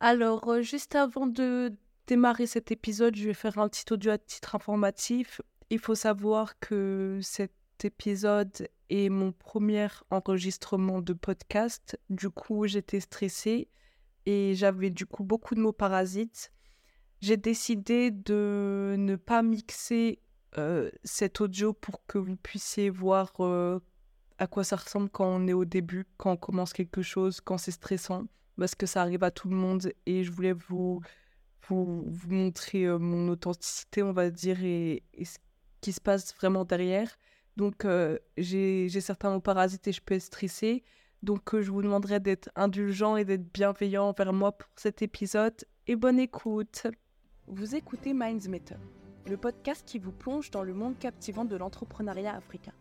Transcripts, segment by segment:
Alors, euh, juste avant de démarrer cet épisode, je vais faire un petit audio à titre informatif. Il faut savoir que cet épisode est mon premier enregistrement de podcast. Du coup, j'étais stressée et j'avais du coup beaucoup de mots parasites. J'ai décidé de ne pas mixer euh, cet audio pour que vous puissiez voir euh, à quoi ça ressemble quand on est au début, quand on commence quelque chose, quand c'est stressant, parce que ça arrive à tout le monde et je voulais vous, montrer mon authenticité, on va dire, et, ce qui se passe vraiment derrière. Donc, j'ai certains parasites et je peux être stressée. Donc, je vous demanderai d'être indulgent et d'être bienveillant envers moi pour cet épisode. Et bonne écoute. Vous écoutez Minds Matter, le podcast qui vous plonge dans le monde captivant de l'entrepreneuriat africain.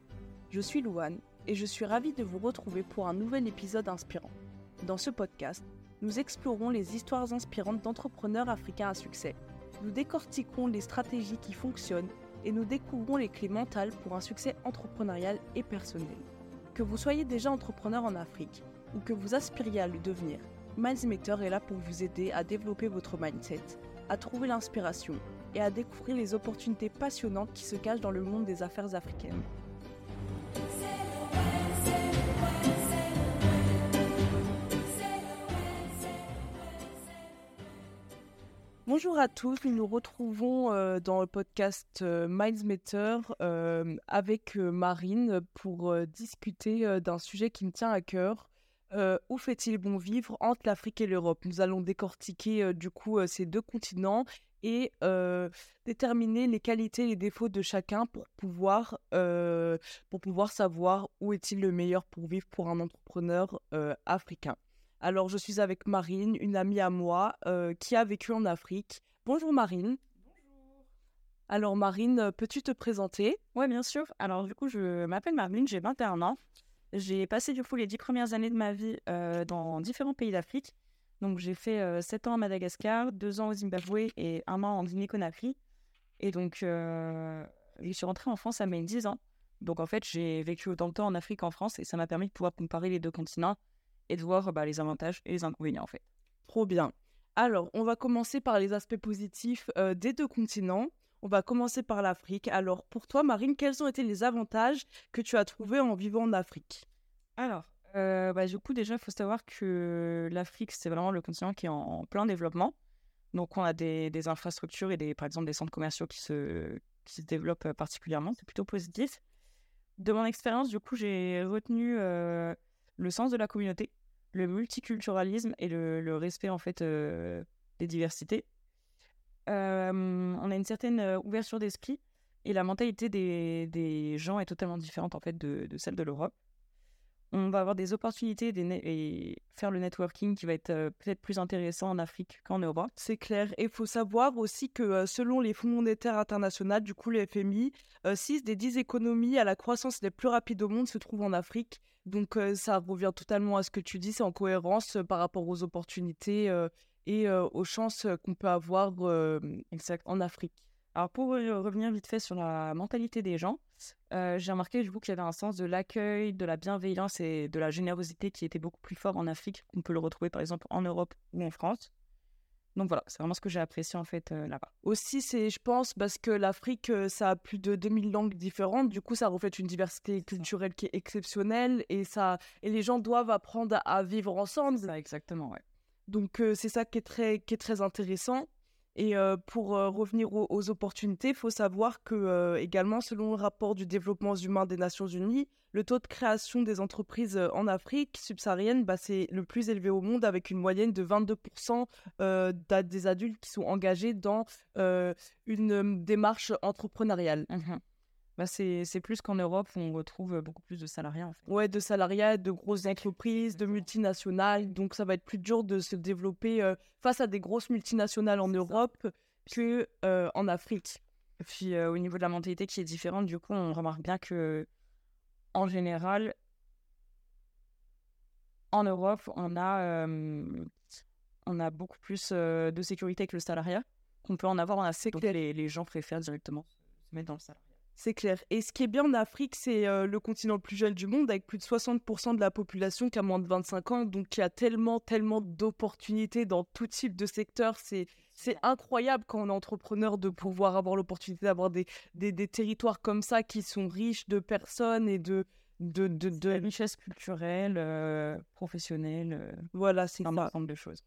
Je suis Louane et je suis ravie de vous retrouver pour un nouvel épisode inspirant. Dans ce podcast, nous explorons les histoires inspirantes d'entrepreneurs africains à succès. Nous décortiquons les stratégies qui fonctionnent et nous découvrons les clés mentales pour un succès entrepreneurial et personnel. Que vous soyez déjà entrepreneur en Afrique ou que vous aspiriez à le devenir, Mindmeter est là pour vous aider à développer votre mindset, à trouver l'inspiration et à découvrir les opportunités passionnantes qui se cachent dans le monde des affaires africaines. Bonjour à tous, nous nous retrouvons euh, dans le podcast euh, Mindsmeter euh, avec Marine pour discuter d'un sujet qui me tient à cœur. Où fait-il bon vivre entre l'Afrique et l'Europe? Nous allons décortiquer du coup ces deux continents et déterminer les qualités et les défauts de chacun pour pouvoir, pour pouvoir savoir où est-il le meilleur pour vivre pour un entrepreneur africain. Alors, je suis avec Marine, une amie à moi euh, qui a vécu en Afrique. Bonjour Marine. Bonjour. Alors Marine, euh, peux-tu te présenter? Ouais, bien sûr. Alors, du coup, je m'appelle Marine, j'ai 21 ans. J'ai passé, du coup, les dix premières années de ma vie euh, dans différents pays d'Afrique. Donc, j'ai fait euh, 7 ans à Madagascar, 2 ans au Zimbabwe et un an en Guinée-Conakry. Et donc, je suis rentrée en France à mes 10 ans. Donc, en fait, j'ai vécu autant de temps en Afrique qu'en France et ça m'a permis de pouvoir comparer les deux continents et de voir bah, les avantages et les inconvénients, en fait. Trop bien. Alors, on va commencer par les aspects positifs euh, des deux continents. On va commencer par l'Afrique. Alors, pour toi, Marine, quels ont été les avantages que tu as trouvés en vivant en Afrique? Alors, euh, bah, du coup, déjà, il faut savoir que l'Afrique, c'est vraiment le continent qui est en, plein développement. Donc, on a des, infrastructures et des, par exemple des centres commerciaux qui se, qui se développent euh, particulièrement. C'est plutôt positif. De mon expérience, du coup, j'ai retenu le sens de la communauté, le multiculturalisme et le, respect, en fait, euh, des diversités. Euh, on a une certaine euh, ouverture d'esprit et la mentalité des, des gens est totalement différente, en fait, de, de celle de l'Europe on va avoir des opportunités des et faire le networking qui va être peut-être plus intéressant en Afrique qu'en Europe. C'est clair. Et il faut savoir aussi que selon les fonds monétaires internationaux, du coup le FMI, 6 des 10 économies à la croissance les plus rapides au monde se trouvent en Afrique. Donc ça revient totalement à ce que tu dis, c'est en cohérence par rapport aux opportunités et aux chances qu'on peut avoir en Afrique. Alors pour euh, revenir vite fait sur la mentalité des gens, euh, j'ai remarqué du coup qu'il y avait un sens de l'accueil, de la bienveillance et de la générosité qui était beaucoup plus fort en Afrique qu'on peut le retrouver par exemple en Europe ou en France. Donc voilà, c'est vraiment ce que j'ai apprécié en fait euh, là-bas. Aussi, c'est, je pense, parce que l'Afrique, ça a plus de 2000 langues différentes. Du coup, ça reflète une diversité culturelle qui est exceptionnelle et, ça, et les gens doivent apprendre à, à vivre ensemble. Ça, exactement, ouais. Donc, euh, c'est ça qui est très, qui est très intéressant. Et pour revenir aux, opportunités, il faut savoir que, également, selon le rapport du développement humain des Nations Unies, le taux de création des entreprises en Afrique subsaharienne, bah, c'est le plus élevé au monde, avec une moyenne de 22% euh, d'a- des adultes qui sont engagés dans une démarche entrepreneuriale. Mhm. Bah, c'est plus qu'en Europe où on retrouve beaucoup plus de salariés en fait. Ouais, de salariat, de grosses entreprises, de multinationales. Donc, ça va être plus dur de se développer euh, face à des grosses multinationales en Europe que euh, en Afrique. Et puis euh, au niveau de la mentalité qui est différente, du coup, on remarque bien que en général, en Europe, on a, on a beaucoup plus de sécurité avec le salariat qu'on peut en avoir en Afrique. Donc les, les gens préfèrent directement se mettre dans le salariat. C'est clair. Et ce qui est bien en Afrique, c'est euh, le continent le plus jeune du monde, avec plus de 60% de la population qui a moins de 25 ans. Donc, il y a tellement, tellement d'opportunités dans tout type de secteur. C'est, c'est incroyable quand on est entrepreneur de pouvoir avoir l'opportunité d'avoir des, des, des territoires comme ça qui sont riches de personnes et de, de, de, de... richesse culturelle, euh, professionnelle. euh, Voilà, c'est un ensemble de choses.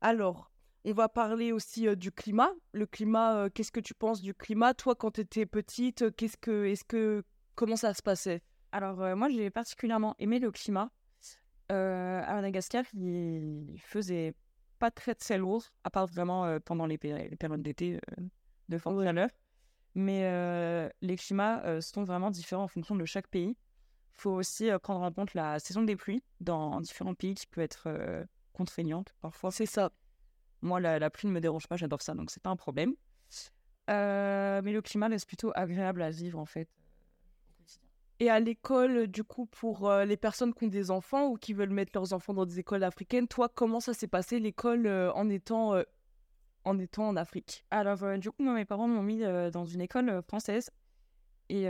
Alors, on va parler aussi euh, du climat. Le climat, euh, qu'est-ce que tu penses du climat Toi, quand tu étais petite, qu'est-ce que, est-ce que, comment ça se passait? Alors, euh, moi, j'ai particulièrement aimé le climat. À Madagascar, il il faisait pas très très lourd, à part vraiment pendant les, les périodes d'été de forte chaleur. Mais les climats sont vraiment différents en fonction de chaque pays. Il faut aussi prendre en compte la saison des pluies dans différents pays qui peut être contraignante parfois. C'est ça. Moi, la, la pluie ne me dérange pas, j'adore ça, donc c'est pas un problème. Euh, mais le climat reste plutôt agréable à vivre en fait. Et à l'école, du coup, pour euh, les personnes qui ont des enfants ou qui veulent mettre leurs enfants dans des écoles africaines, toi, comment ça s'est passé l'école euh, en étant, en étant en Afrique? Alors, du coup, moi, mes parents m'ont mis dans une école française. Et,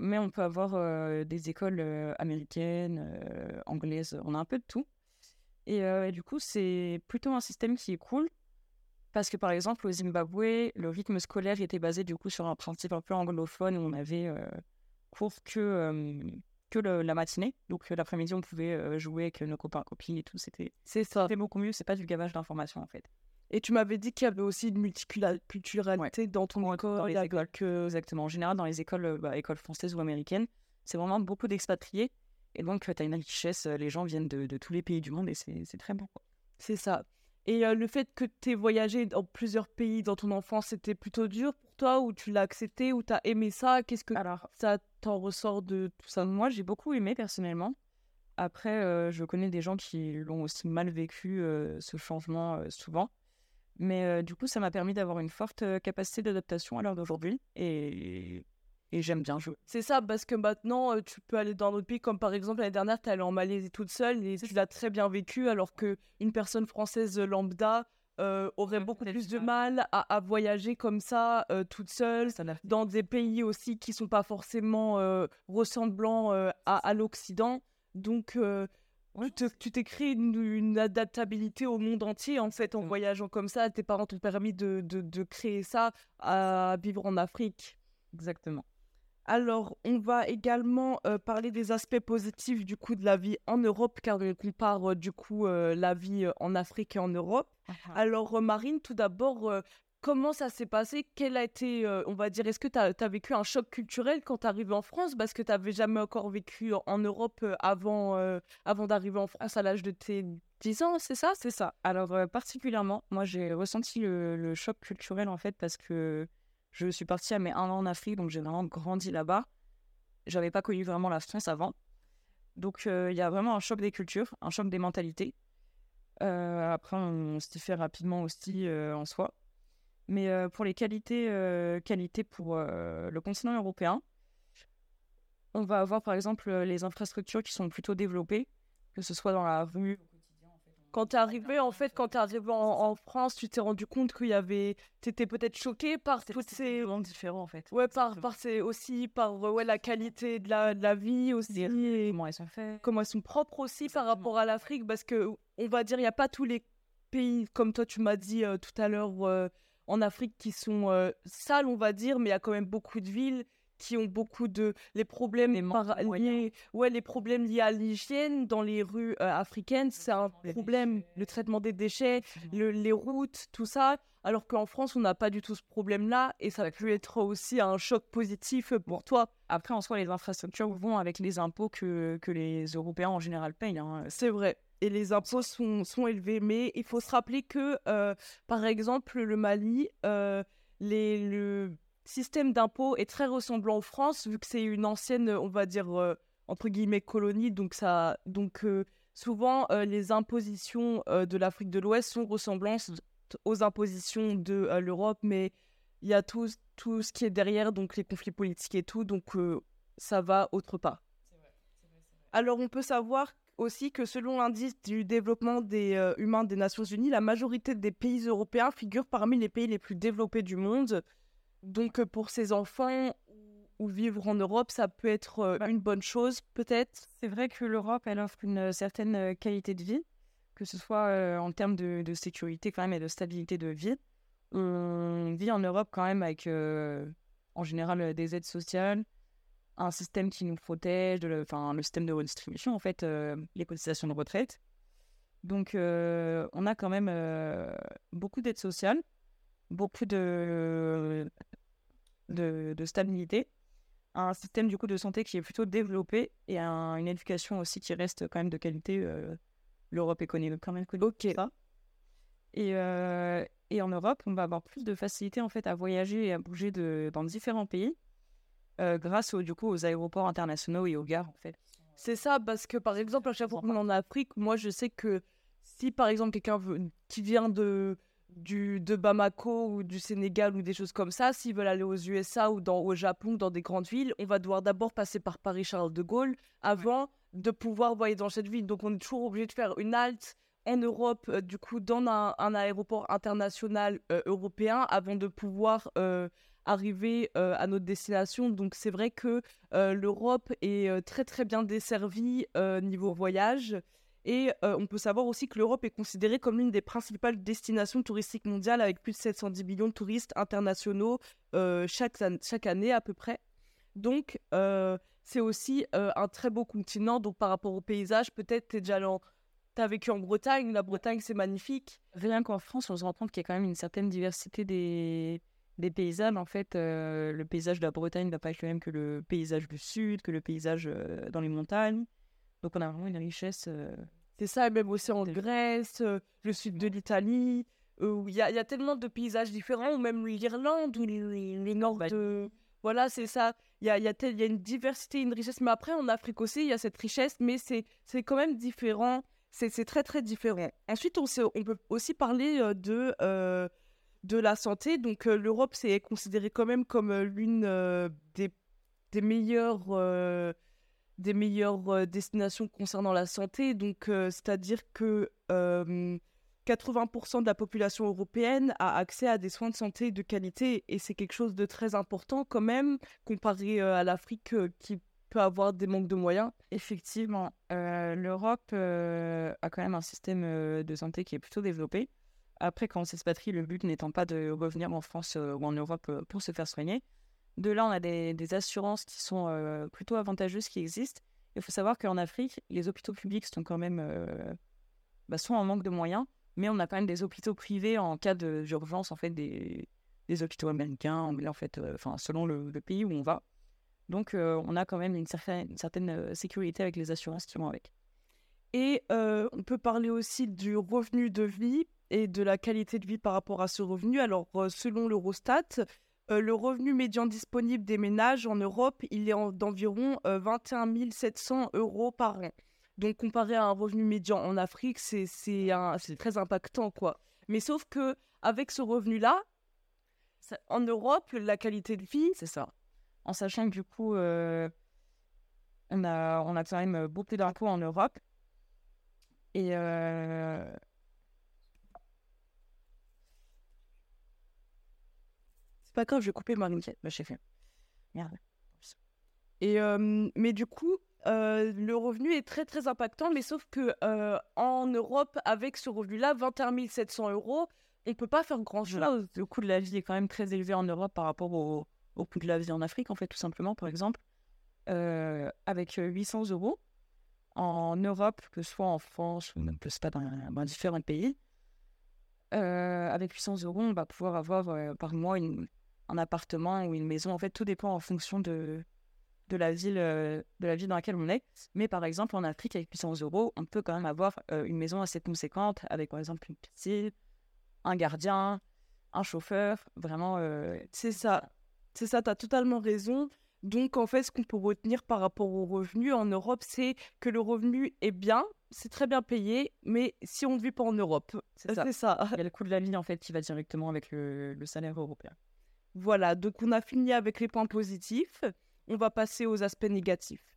mais on peut avoir des écoles américaines, anglaises, on a un peu de tout. Et, euh, et du coup, c'est plutôt un système qui est cool. Parce que, par exemple, au Zimbabwe, le rythme scolaire était basé du coup sur un principe un peu anglophone où on avait euh, cours que, euh, que le- la matinée. Donc, l'après-midi, on pouvait jouer avec nos copains, copines et tout. C'était C'est ça. c'était beaucoup mieux. C'est pas du gavage d'informations, en fait. Et tu m'avais dit qu'il y avait aussi une multiculturalité dans ton Dans- école. dans les écoles. Exactement. En général, dans les écoles, bah, écoles françaises ou américaines, c'est vraiment beaucoup d'expatriés. Et donc, tu as une richesse. euh, Les gens viennent de, de tous les pays du monde et c'est très bon. C'est ça. Et euh, le fait que tu aies voyagé dans plusieurs pays dans ton enfance, c'était plutôt dur pour toi ou tu l'as accepté ou tu as aimé ça? Qu'est-ce que Alors, ça t'en ressort de tout ça? Moi, j'ai beaucoup aimé personnellement. Après, euh, je connais des gens qui l'ont aussi mal vécu, euh, ce changement, euh, souvent. Mais euh, du coup, ça m'a permis d'avoir une forte euh, capacité d'adaptation à l'heure d'aujourd'hui. Et, et j'aime bien jouer. C'est ça, parce que maintenant, euh, tu peux aller dans d'autres pays, comme par exemple l'année dernière, tu es allée en Malaisie toute seule et tu l'as très bien vécu, alors qu'une personne française lambda euh, aurait beaucoup plus de mal à, à voyager comme ça, euh, toute seule, dans des pays aussi qui sont pas forcément euh, ressemblants à, à l'Occident. Donc, tu te- tu t'es créé une, une adaptabilité au monde entier, en fait, en voyageant comme ça. Tes parents t'ont permis de, de, de créer ça, à vivre en Afrique. Exactement. Alors, on va également euh, parler des aspects positifs du coup de la vie en Europe, car on compare euh, du coup euh, la vie en Afrique et en Europe. Alors, Marine, tout d'abord, comment ça s'est passé? Quel a été, on va dire, est-ce que tu as, vécu un choc culturel quand tu arrivé en France? Parce que tu n'avais jamais encore vécu en, en Europe avant, avant d'arriver en France à l'âge de tes 10 ans, c'est ça? C'est ça. Alors, particulièrement, moi, j'ai ressenti le, le choc culturel, en fait, parce que je suis partie à mes un an en Afrique, donc j'ai vraiment grandi là-bas. J'avais pas connu vraiment la France avant. Donc, euh, il y a vraiment un choc des cultures, un choc des mentalités. Euh, après, on s'y fait rapidement aussi euh, en soi. Mais pour les qualités, qualités pour le continent européen, on va avoir par exemple les infrastructures qui sont plutôt développées, que ce soit dans la rue, Quand tu es arrivé, en fait, quand tu es arrivé en, en France, tu t'es rendu compte qu'il y avait. Tu étais peut-être choqué par toutes ces. vraiment différent en fait. Ouais, par, par ces, aussi par euh, ouais, la qualité de la, de la vie aussi. Et Comment elles sont faites comment elles sont propres aussi par rapport à l'Afrique. Parce que, on va dire, il n'y a pas tous les pays, comme toi, tu m'as dit euh, tout à l'heure, euh, en Afrique qui sont euh, sales, on va dire, mais il y a quand même beaucoup de villes qui ont beaucoup de les problèmes Les par- liés ouais les problèmes liés à l'hygiène dans les rues euh, africaines c'est un problème déchets. le traitement des déchets le- les routes, tout ça. Alors qu'en France, on n'a pas du tout ce problème-là. Et ça peut être aussi un choc positif pour toi. Après, en soi, les infrastructures vont avec les impôts que, que les Européens en général payent. hein. C'est vrai. Et les impôts sont, sont élevés. Mais il faut se rappeler que, euh, par exemple, le Mali, euh, les, le système d'impôt est très ressemblant en France, vu que c'est une ancienne, on va dire, euh, entre guillemets, colonie. Donc, ça, donc euh, souvent, euh, les impositions de l'Afrique de l'Ouest sont ressemblantes aux impositions de l'Europe. Mais il y a tout, tout ce qui est derrière, donc les conflits politiques et tout. Donc, ça va autre part. Alors, on peut savoir aussi que selon l'indice du développement des humains des Nations Unies, la majorité des pays européens figurent parmi les pays les plus développés du monde. Donc, euh, pour ces enfants ou vivre en Europe, ça peut être euh, une bonne chose, peut-être? C'est vrai que l'Europe, elle offre une certaine euh, qualité de vie, que ce soit en termes de, sécurité quand même et de stabilité de vie. On vit en Europe quand même avec, en général, des aides sociales, un système qui nous protège, le, enfin, le système de redistribution, en fait, les cotisations de retraite. Donc, on a quand même beaucoup d'aides sociales, beaucoup de, de, de stabilité, un système du coup de santé qui est plutôt développé et un- une éducation aussi qui reste quand même de qualité. euh, L'Europe est connue quand même connue pour ça. Et, euh, et en Europe, on va avoir plus de facilité en fait à voyager et à bouger de, dans différents pays euh, grâce au, du coup aux aéroports internationaux et aux gares en fait. C'est ça, parce que par exemple, à chaque fois qu'on en Afrique, moi je sais que si par exemple quelqu'un qui vient de, du, de Bamako ou du Sénégal ou des choses comme ça, s'ils veulent aller aux USA ou dans, au Japon, dans des grandes villes, on va devoir d'abord passer par Paris-Charles de Gaulle avant de pouvoir voyager dans cette ville. Donc on est toujours obligé de faire une halte en Europe, euh, du coup, dans un, un aéroport international euh, européen avant de pouvoir euh, arriver à notre destination. Donc c'est vrai que l'Europe est très très bien desservie niveau voyage. Et euh, on peut savoir aussi que l'Europe est considérée comme l'une des principales destinations touristiques mondiales avec plus de 710 millions de touristes internationaux euh, chaque, an- chaque année à peu près. Donc euh, c'est aussi un très beau continent. Donc par rapport au paysage, peut-être déjà allé en- T'as vécu en Bretagne, la Bretagne c'est magnifique. Rien qu'en France, on se rend compte qu'il y a quand même une certaine diversité des, des paysages. En fait, le paysage de la Bretagne ne va pas être le même que le paysage du sud, que le paysage dans les montagnes. Donc on a vraiment une richesse. euh, C'est ça, et même aussi en Grèce, euh, le sud de l'Italie, euh, où il y y a tellement de paysages différents, ou même l'Irlande, ou les, les Bah, de... Voilà, c'est ça. Il y a, y, a tel- il y a une diversité, une richesse. Mais après, en Afrique aussi, il y a cette richesse, mais c'est quand même différent. C'est très, très différent. Ensuite, on, peut aussi parler de, euh, de la santé. Donc, euh, l'Europe, c'est considéré quand même comme l'une euh, des, des meilleures... euh, des meilleures euh, destinations concernant la santé. Donc, euh, c'est-à-dire que euh, 80% de la population européenne a accès à des soins de santé de qualité et c'est quelque chose de très important quand même comparé euh, à l'Afrique euh, qui peut avoir des manques de moyens. Effectivement, euh, l'Europe euh, a quand même un système euh, de santé qui est plutôt développé. Après, quand on s'expatrie, le but n'étant pas de revenir en France euh, ou en Europe euh, pour se faire soigner. De là, on a des, assurances qui sont plutôt avantageuses qui existent. Il faut savoir qu'en Afrique, les hôpitaux publics sont quand même bah, en manque de moyens, mais on a quand même des hôpitaux privés en cas d'urgence, en fait, des, des hôpitaux américains, en fait, selon le, pays où on va. Donc, on a quand même une certaine, sécurité avec les assurances avec. Et on peut parler aussi du revenu de vie et de la qualité de vie par rapport à ce revenu. Alors, selon l'Eurostat, euh, le revenu médian disponible des ménages en Europe, il est en- d'environ euh, 21 700 euros par an. Donc, comparé à un revenu médian en Afrique, c'est c'est un- c'est très impactant, quoi. Mais sauf que avec ce revenu-là, ça- en Europe, la qualité de vie, C'est ça. En sachant que du coup, euh, on, a, on a quand même beaucoup d'impôts en Europe. Et c'est pas grave, je vais couper ma ligne. bah, j'ai fait. Merde. Et, euh, mais du coup, euh, le revenu est très très impactant, mais sauf que euh, en Europe, avec ce revenu-là, 21 700 euros, on peut pas faire grand-chose. Le coût de la vie est quand même très élevé en Europe par rapport au, coût de la vie en Afrique, en fait, tout simplement, par exemple. Avec euh, 800 euros en Europe, que ce soit en France ou même ce soit dans, dans différents pays, avec 800 euros, on va pouvoir avoir par mois une- un appartement ou une maison. En fait, tout dépend en fonction de, de, la ville, euh, de la ville dans laquelle on est. Mais par exemple, en Afrique, avec 800 euros, on peut quand même avoir euh, une maison assez conséquente avec, par exemple, une piscine, un gardien, un chauffeur, vraiment. euh, C'est ça. C'est ça, tu as totalement raison. Donc, en fait, ce qu'on peut retenir par rapport au revenu en Europe, c'est que le revenu est bien, c'est très bien payé, mais si on ne vit pas en Europe, C'est ça. c'est ça. Il y a le coût de la vie en fait qui va directement avec le, le salaire européen. Voilà, donc on a fini avec les points positifs. On va passer aux aspects négatifs.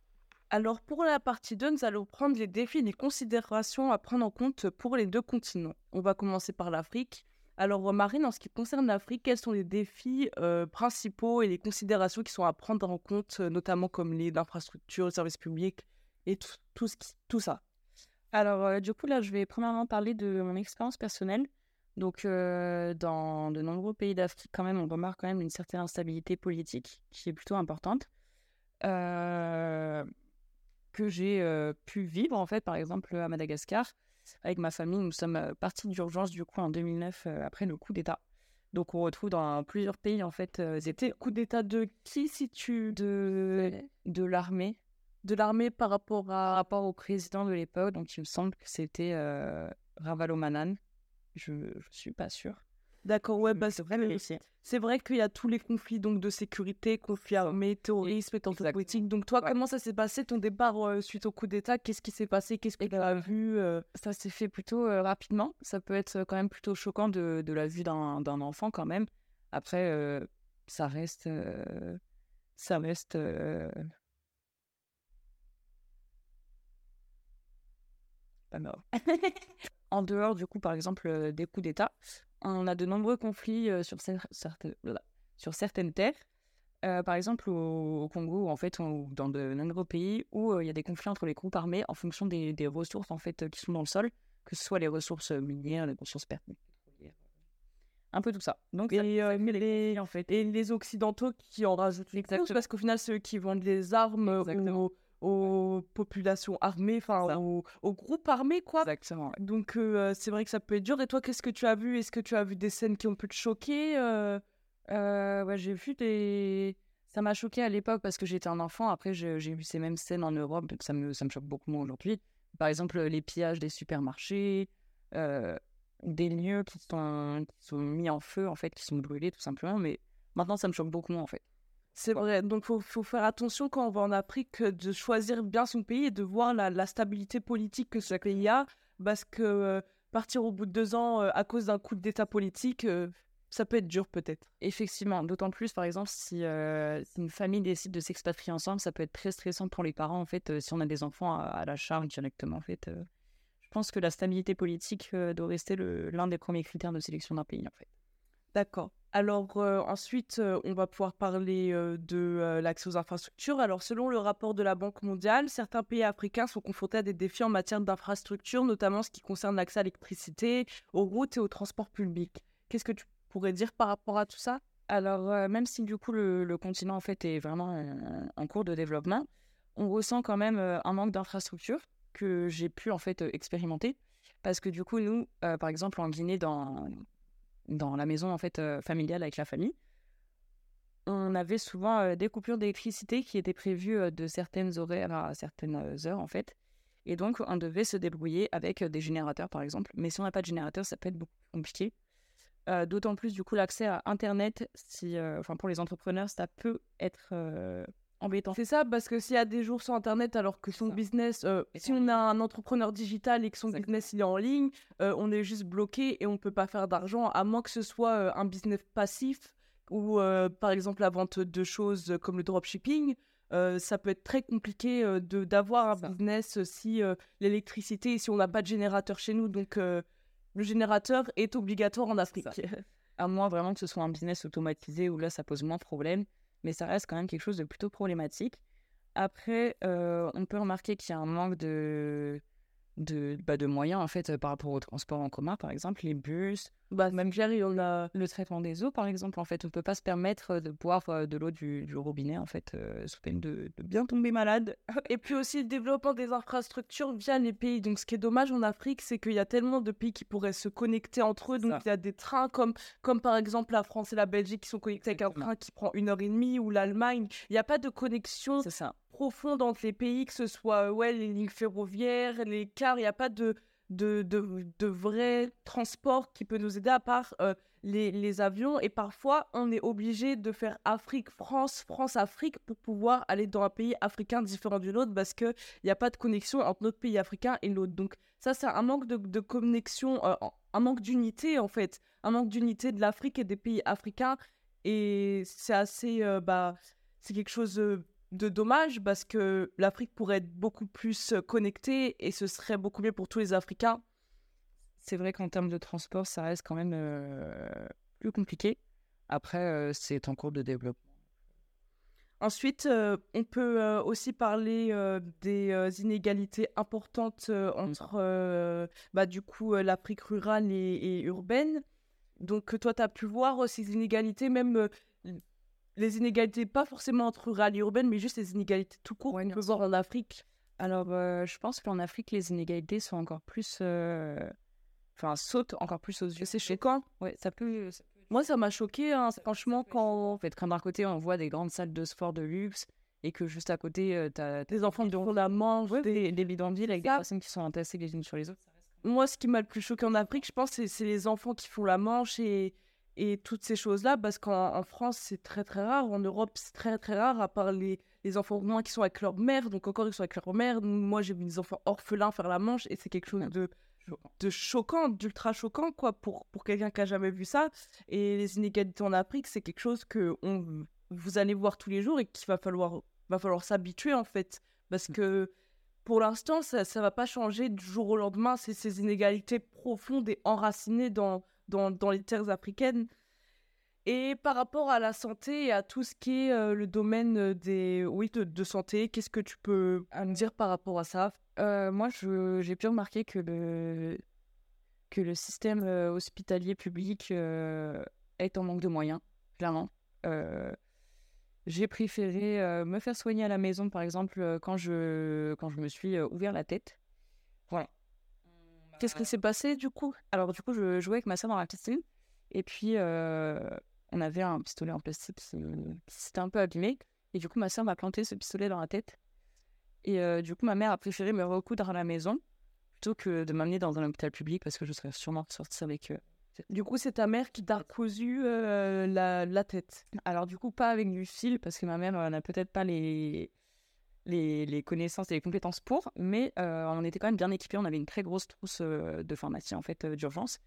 Alors pour la partie 2, nous allons prendre les défis et les considérations à prendre en compte pour les deux continents. On va commencer par l'Afrique. Alors, Marine, en ce qui concerne l'Afrique, quels sont les défis principaux et les considérations qui sont à prendre en compte, notamment comme les infrastructures, les services publics et tout, ça? Alors, du coup, là, je vais premièrement parler de mon expérience personnelle. Donc, dans de nombreux pays d'Afrique, quand même, on remarque quand même une certaine instabilité politique qui est plutôt importante. que j'ai pu vivre, en fait, par exemple, à Madagascar. Avec ma famille, nous sommes partis d'urgence, du coup, en 2009, après le coup d'État. Donc, on retrouve dans plusieurs pays, en fait, c'était coup d'État de qui, si tu... De, de l'armée. De l'armée par rapport à... Par rapport au président de l'époque. Donc, il me semble que c'était Ravalomanan. Je ne suis pas sûre. D'accord, ouais, bah, c'est vrai, c'est vrai qu'il y a tous les conflits donc de sécurité, conflits armés, terrorisme et tensions politiques. Donc toi, comment ça s'est passé ton départ euh, suite au coup d'État? Qu'est-ce qui s'est passé? Qu'est-ce que tu as vu euh? Ça s'est fait plutôt euh, rapidement. Ça peut être quand même plutôt choquant de, de la vue d'un enfant quand même. Après, ça reste, ça reste. Pas mort. en dehors, du coup, par exemple, des coups d'État, on a de nombreux conflits sur, certaines, sur certaines terres. par exemple, au, Congo, en fait, ou dans de nombreux pays où il y a des conflits entre les groupes armés en fonction des, ressources en fait qui sont dans le sol, que ce soit les ressources minières, les ressources pétrolières, un peu tout ça. Donc, et, les, en fait. et les occidentaux qui en rajoutent Exactement. parce qu'au final, ceux qui vendent les armes aux, aux populations armées, enfin aux, groupes armés, quoi. Exactement. Donc euh, c'est vrai que ça peut être dur. Et toi, qu'est-ce que tu as vu? Est-ce que tu as vu des scènes qui ont pu te choquer? Euh? Euh, J'ai vu des... Ça m'a choqué à l'époque parce que j'étais un enfant. Après, j'ai vu ces mêmes scènes en Europe. Ça me, ça me choque beaucoup moins aujourd'hui. Par exemple, les pillages des supermarchés, des lieux qui sont, qui sont mis en feu, en fait, qui sont brûlés tout simplement. Mais maintenant, ça me choque beaucoup moins, en fait. C'est vrai, donc il faut, faire attention quand on va en Afrique de choisir bien son pays et de voir la, stabilité politique que ce pays a, parce que euh, partir au bout de deux ans euh, à cause d'un coup d'état politique, euh, ça peut être dur peut-être. Effectivement, d'autant plus par exemple si, une famille décide de s'expatrier ensemble, ça peut être très stressant pour les parents en fait, si on a des enfants à, la charge directement en fait. je pense que la stabilité politique doit rester l'un des premiers critères de sélection d'un pays en fait. D'accord. Alors ensuite, on va pouvoir parler de l'accès aux infrastructures. Alors selon le rapport de la Banque mondiale, certains pays africains sont confrontés à des défis en matière d'infrastructures, notamment ce qui concerne l'accès à l'électricité, aux routes et aux transports publics. Qu'est-ce que tu pourrais dire par rapport à tout ça? Alors même si du coup le, continent en fait est vraiment en, cours de développement, on ressent quand même un manque d'infrastructures que j'ai pu en fait expérimenter. Parce que du coup, nous, par exemple, en Guinée, dans, dans la maison en fait euh, familiale avec la famille, on avait souvent euh, des coupures d'électricité qui étaient prévues euh, de certaines horaires à certaines heures en fait. Et donc on devait se débrouiller avec des générateurs par exemple. Mais si on n'a pas de générateur, ça peut être beaucoup plus compliqué. D'autant plus du coup l'accès à Internet, enfin pour les entrepreneurs, ça peut être embêtant. C'est ça, parce que s'il y a des jours sans Internet, alors que son business, euh, si on a un entrepreneur digital et que son business il est en ligne, euh, on est juste bloqué et on peut pas faire d'argent, à moins que ce soit euh, un business passif ou par exemple la vente de choses comme le dropshipping. ça peut être très compliqué de d'avoir un business si l'électricité si on n'a pas de générateur chez nous. Donc le générateur est obligatoire en Afrique. À moins vraiment que ce soit un business automatisé où là ça pose moins de problèmes mais ça reste quand même quelque chose de plutôt problématique. Après, euh, on peut remarquer qu'il y a un manque de, de, bah, de moyens en fait par rapport au transport en commun, par exemple les bus, bah, même Jerry, on a le traitement des eaux, par exemple. En fait, on peut pas se permettre de boire euh, de l'eau du, du, robinet, en fait, euh, sous peine de, de, bien tomber malade. Et puis aussi le développement des infrastructures via les pays. Donc, ce qui est dommage en Afrique, c'est qu'il y a tellement de pays qui pourraient se connecter entre eux. Donc, il y a des trains comme, comme par exemple la France et la Belgique qui sont connectés avec un train qui prend une heure et demie ou l'Allemagne. Il n'y a pas de connexion profonde entre les pays, que ce soit ouais, les lignes ferroviaires, les cars. Il n'y a pas de de, de, de vrais transports qui peut nous aider à part euh, les, les, avions. Et parfois, on est obligé de faire Afrique-France, France-Afrique pour pouvoir aller dans un pays africain différent du nôtre parce qu'il n'y a pas de connexion entre notre pays africain et l'autre. Donc ça, c'est un manque de, de connexion, euh, un manque d'unité en fait, un manque d'unité de l'Afrique et des pays africains. Et c'est assez... Euh, bah, c'est quelque chose de dommage parce que l'Afrique pourrait être beaucoup plus connectée et ce serait beaucoup mieux pour tous les Africains c'est vrai qu'en termes de transport, ça reste quand même euh, plus compliqué. Après, euh, c'est en cours de développement. Ensuite, euh, on peut aussi parler des inégalités importantes euh, entre bah, du coup l'Afrique rurale et, et urbaine. Donc toi, tu as pu voir ces inégalités, même les inégalités pas forcément entre rurales et urbaines, mais juste les inégalités tout court Ouais, qu'on peut voir en Afrique. Alors, euh, je pense qu'en Afrique, les inégalités sont encore plus. euh, Enfin, sautent encore plus aux yeux. C'est choquant. Ouais, ça peut. ça peut- Moi, ça m'a choqué, hein, franchement, quand En fait, quand d'un côté, on voit des grandes salles de sport de luxe et que juste à côté, euh, t'as des enfants font la manche, ouais, des- des, bidonvilles avec des personnes qui sont entassées les unes sur les autres. moi, ce qui m'a le plus choqué en Afrique, je pense, c'est les enfants qui font la manche et, et toutes ces choses-là, parce qu'en en France, c'est très très rare. En Europe, c'est très très rare, à part les, les enfants moins qui sont avec leur mère. Donc, encore, ils sont avec leur mère. Moi, j'ai vu des enfants orphelins faire la manche et c'est quelque chose de, Choquant. de choquant, d'ultra choquant, quoi, pour, pour quelqu'un qui a jamais vu ça. Et les inégalités en Afrique, c'est quelque chose que on, vous allez voir tous les jours et qu'il va falloir, va falloir s'habituer, en fait. Parce Mm. que pour l'instant, ça ne va pas changer du jour au lendemain. C'est ces inégalités profondes et enracinées dans, dans, les terres africaines. Et par rapport à la santé et à tout ce qui est euh, le domaine euh, des, oui, de, santé, qu'est-ce que tu peux me dire par rapport à ça? Euh, moi, j'ai pu remarquer que le, que le système euh, hospitalier public euh, est en manque de moyens, clairement. Euh, j'ai préféré euh, me faire soigner à la maison, par exemple, euh, quand je, quand je me suis euh, ouvert la tête. Qu'est-ce qui s'est passé du coup? Alors, du coup, je jouais avec ma soeur dans la piscine. Et puis, euh, on avait un pistolet en plastique qui, s'était un peu abîmé. Et du coup, ma soeur m'a planté ce pistolet dans la tête. Et euh, du coup, ma mère a préféré me recoudre à la maison plutôt que de m'amener dans un hôpital public parce que je serais sûrement sortie avec eux. Du coup, c'est ta mère qui t'a cousu euh, la, la tête. Alors, du coup, pas avec du fil parce que ma mère n'a peut-être pas les, les, les connaissances et les compétences pour, mais euh, on était quand même bien équipés. On avait une très grosse trousse euh, de pharmacie en fait euh, d'urgence.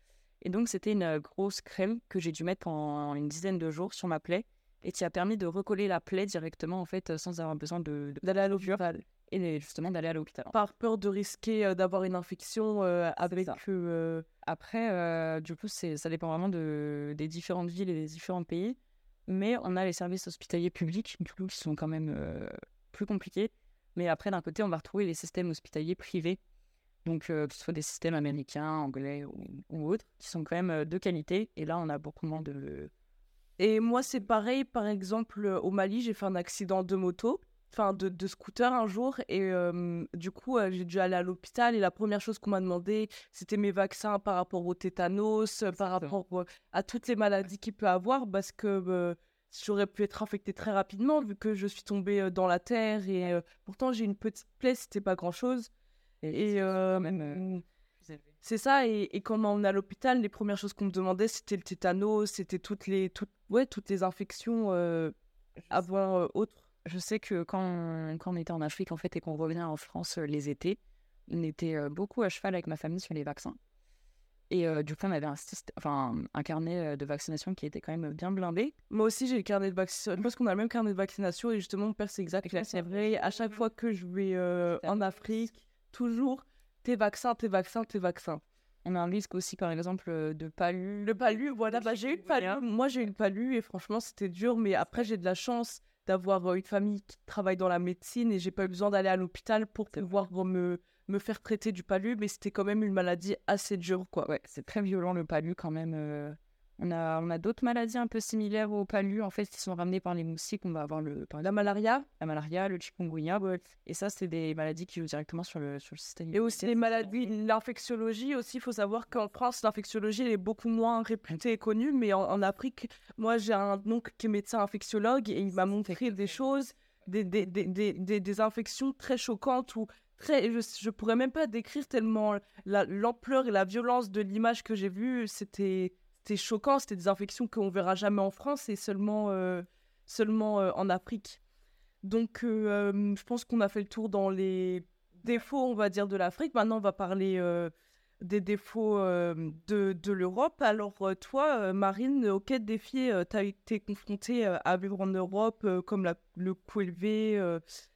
Et donc, c'était une grosse crème que j'ai dû mettre pendant une dizaine de jours sur ma plaie et qui a permis de recoller la plaie directement en fait sans avoir besoin de, de- D'aller à l'hôpital. et justement d'aller à l'hôpital. Par peur de risquer euh, d'avoir une infection euh, avec. ça. euh, Après, du coup, ça dépend vraiment de, des différentes villes et des différents pays. Mais on a les services hospitaliers publics, du coup, qui sont quand même plus compliqués. Mais après, d'un côté, on va retrouver les systèmes hospitaliers privés. Donc, euh, que ce soit des systèmes américains, anglais ou, ou autres, qui sont quand même euh, de qualité. Et là, on a beaucoup moins de... Et moi, c'est pareil. Par exemple, euh, au Mali, j'ai fait un accident de moto, enfin de, de scooter un jour. Et euh, du coup, euh, j'ai dû aller à l'hôpital. Et la première chose qu'on m'a demandé, c'était mes vaccins par rapport au tétanos, euh, par rapport à toutes les maladies qu'il peut avoir. Parce que j'aurais pu être infectée très rapidement, vu que je suis tombée euh, dans la terre. Et euh, pourtant, j'ai une petite plaie, c'était pas grand-chose. Et euh, quand même, euh, plus élevé. c'est ça, et, et quand on est à l'hôpital, les premières choses qu'on me demandait, c'était le tétanos, c'était toutes les, toutes, ouais, toutes les infections euh, avant euh, autres. Je sais que quand on, quand on était en Afrique, en fait, et qu'on revenait en France euh, les étés, on était euh, beaucoup à cheval avec ma famille sur les vaccins. Et euh, du coup, on avait un, syst- enfin, un carnet de vaccination qui était quand même bien blindé. Moi aussi, j'ai le carnet de vaccination. Je pense qu'on a le même carnet de vaccination, et justement, mon père, c'est exact. C'est vrai, à chaque fois que je vais euh, en Afrique, toujours, tes vaccins, tes vaccins, tes vaccins. On a un risque aussi, par exemple, de palu. Le palu, voilà, bah, j'ai eu le palu. Moi, j'ai eu le palu, et franchement, c'était dur, mais après, j'ai de la chance d'avoir une famille qui travaille dans la médecine, et j'ai pas eu besoin d'aller à l'hôpital pour pouvoir me, me faire traiter du palu, mais c'était quand même une maladie assez dure, quoi. Ouais, c'est très violent le palu quand même. euh. On a, on a d'autres maladies un peu similaires au palu, en fait, qui sont ramenées par les moustiques. On va avoir le, par La malaria, la malaria, le chikungunya. Et ça, c'est des maladies qui jouent directement sur le, sur le système et aussi les maladies, l'infectiologie aussi, il faut savoir qu'en France, l'infectiologie, elle est beaucoup moins réputée et connue, mais en, en Afrique, moi, j'ai un oncle qui est médecin infectiologue, et il m'a montré des choses, des, des, des, des, des- des infections très choquantes, ou je, je pourrais même pas décrire tellement la- l'ampleur et la violence de l'image que j'ai vue, c'était choquant, c'était des infections qu'on verra jamais en France, et seulement, euh, seulement euh, en Afrique. Donc, euh, je pense qu'on a fait le tour dans les défauts, on va dire, de l'Afrique. Maintenant, on va parler des défauts euh, de, de l'Europe. Alors, euh, toi, euh, Marine, auquel défi tu as été confrontée à vivre en Europe, comme la- le coût élevé,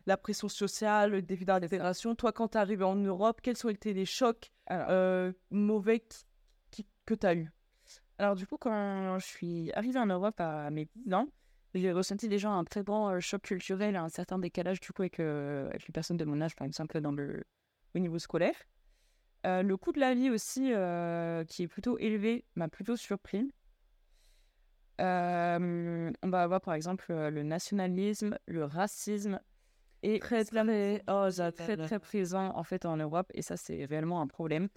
la pression sociale, le défi d'intégration? Toi, quand tu es arrivé en Europe, quels ont été les chocs Alors, mauvais qui, que tu as eu? Alors, du coup, quand je suis arrivée en Europe à mes 10 ans, j'ai ressenti déjà un très grand choc culturel, un certain décalage du coup avec, avec les personnes de mon âge, par exemple, dans le, au niveau scolaire. Le coût de la vie aussi, qui est plutôt élevé, m'a plutôt surpris. on va avoir par exemple le nationalisme, le racisme, et très, très, oh, très, très présent en fait en Europe. Et ça, c'est réellement un problème.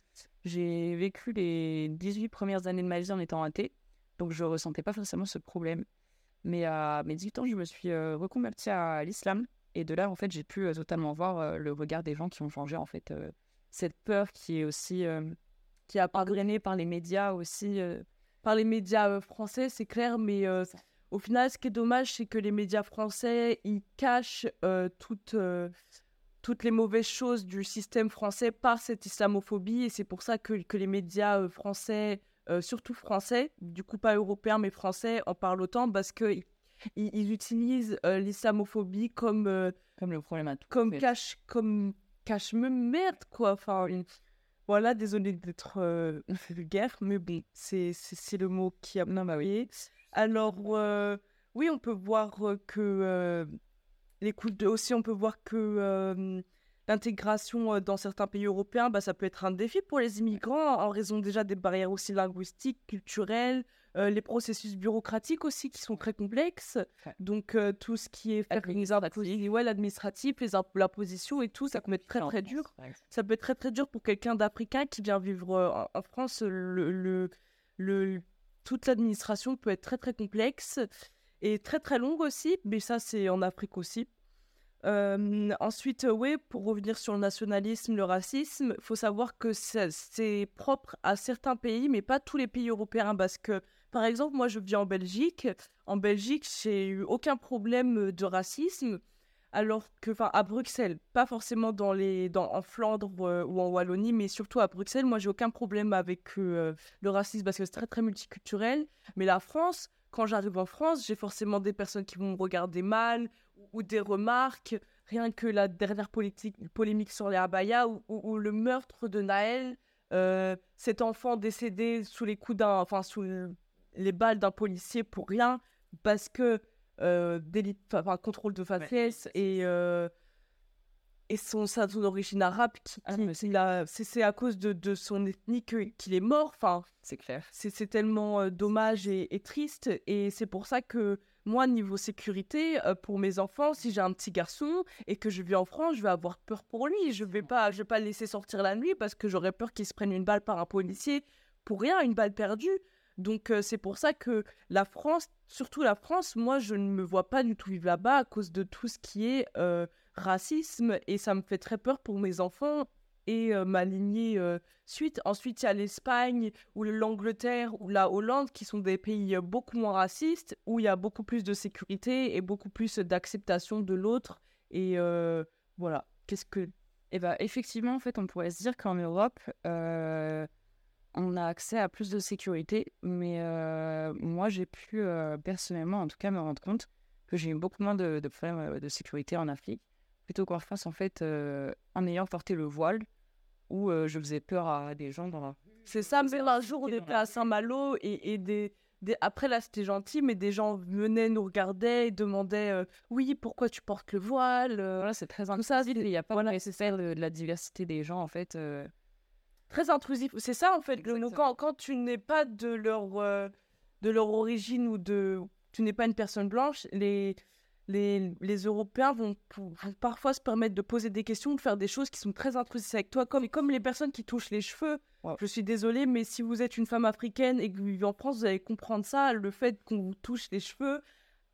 J'ai vécu les 18 premières années de ma vie en étant athée, donc je ressentais pas forcément ce problème. Mais à mes 18 ans, je me suis euh, reconvertie à l'islam. Et de là, en fait, j'ai pu euh, totalement voir euh, le regard des gens qui ont changé, en fait. Cette peur qui est aussi... qui a engrainé par les médias aussi. Par les médias français, c'est clair, mais au final, ce qui est dommage, c'est que les médias français, ils cachent toutes, toutes les mauvaises choses du système français par cette islamophobie. Et c'est pour ça que, que les médias français euh, surtout français, du coup pas européen mais français, en parlent autant parce que ils, utilisent euh, l'islamophobie comme euh, comme le problème comme cache comme cache me merde quoi. Enfin voilà, désolé d'être vulgaire, mais bon, c'est c'est le mot qui a non bah oui. Alors oui, on peut voir que les de aussi on peut voir que l'intégration euh, dans certains pays européens, bah, ça peut être un défi pour les immigrants en raison déjà des barrières aussi linguistiques, culturelles, euh, les processus bureaucratiques aussi qui sont très complexes. Donc euh, tout ce qui est faire ouais, l'administratif, les la position et tout, ça peut être très très dur. Ça peut être très très dur pour quelqu'un d'africain qui vient vivre en, France. Le, le, le toute l'administration peut être très très complexe et très très longue aussi, mais ça c'est en Afrique aussi ensuite, oui, pour revenir sur le nationalisme, le racisme, il faut savoir que c'est propre à certains pays, mais pas tous les pays européens. Parce que, par exemple, moi, je vis en Belgique. En Belgique, j'ai eu aucun problème de racisme. Alors que, enfin, à Bruxelles, pas forcément dans les, dans, en Flandre ou en Wallonie, mais surtout à Bruxelles, moi, j'ai aucun problème avec le racisme parce que c'est très, très multiculturel. Mais la France, quand j'arrive en France, j'ai forcément des personnes qui vont me regarder mal ou des remarques, rien que la dernière politique, polémique sur les abayas ou, le meurtre de Naël, euh, cet enfant décédé sous les coups d'un, enfin sous les balles d'un policier pour rien, parce que euh, délit, enfin, contrôle de faciès et euh, et son, son origine arabe, qui, ah, c'est à cause de, de son ethnie qu'il est mort. Enfin, c'est clair. C'est tellement dommage et, et, triste. Et c'est pour ça que moi, niveau sécurité, euh, pour mes enfants, si j'ai un petit garçon et que je vis en France, je vais avoir peur pour lui. Je vais pas, je vais pas le laisser sortir la nuit parce que j'aurais peur qu'il se prenne une balle par un policier pour rien, une balle perdue. Donc euh, c'est pour ça que la France, surtout la France, moi je ne me vois pas du tout vivre là-bas à cause de tout ce qui est euh, racisme et ça me fait très peur pour mes enfants et ma lignée suite. Ensuite, il y a l'Espagne ou l'Angleterre ou la Hollande qui sont des pays beaucoup moins racistes où il y a beaucoup plus de sécurité et beaucoup plus d'acceptation de l'autre. Et voilà. Qu'est-ce que. Eh ben, effectivement, en fait, on pourrait se dire qu'en Europe, on a accès à plus de sécurité, mais moi, j'ai pu personnellement, en tout cas, me rendre compte que j'ai eu beaucoup moins de, de problèmes de sécurité en Afrique plutôt qu'en France, en fait, en ayant porté le voile, où je faisais peur à des gens dans la C'est ça, mais un jour, on était à Saint-Malo et, et des, des, Après, là, c'était gentil, mais des gens venaient, nous regardaient et demandaient Oui, pourquoi tu portes le voile Voilà, c'est très intrusif. Il n'y a pas voilà. nécessaire de, de, la diversité des gens, en fait. Très intrusif. C'est ça, en fait. Quand, quand tu n'es pas de leur, de leur origine ou de. Tu n'es pas une personne blanche, les les, les Européens vont, parfois se permettre de poser des questions, de faire des choses qui sont très intrusives avec toi, comme, comme les personnes qui touchent les cheveux. Je suis désolée, mais si vous êtes une femme africaine et que vous vivez en France, vous allez comprendre ça, le fait qu'on vous touche les cheveux,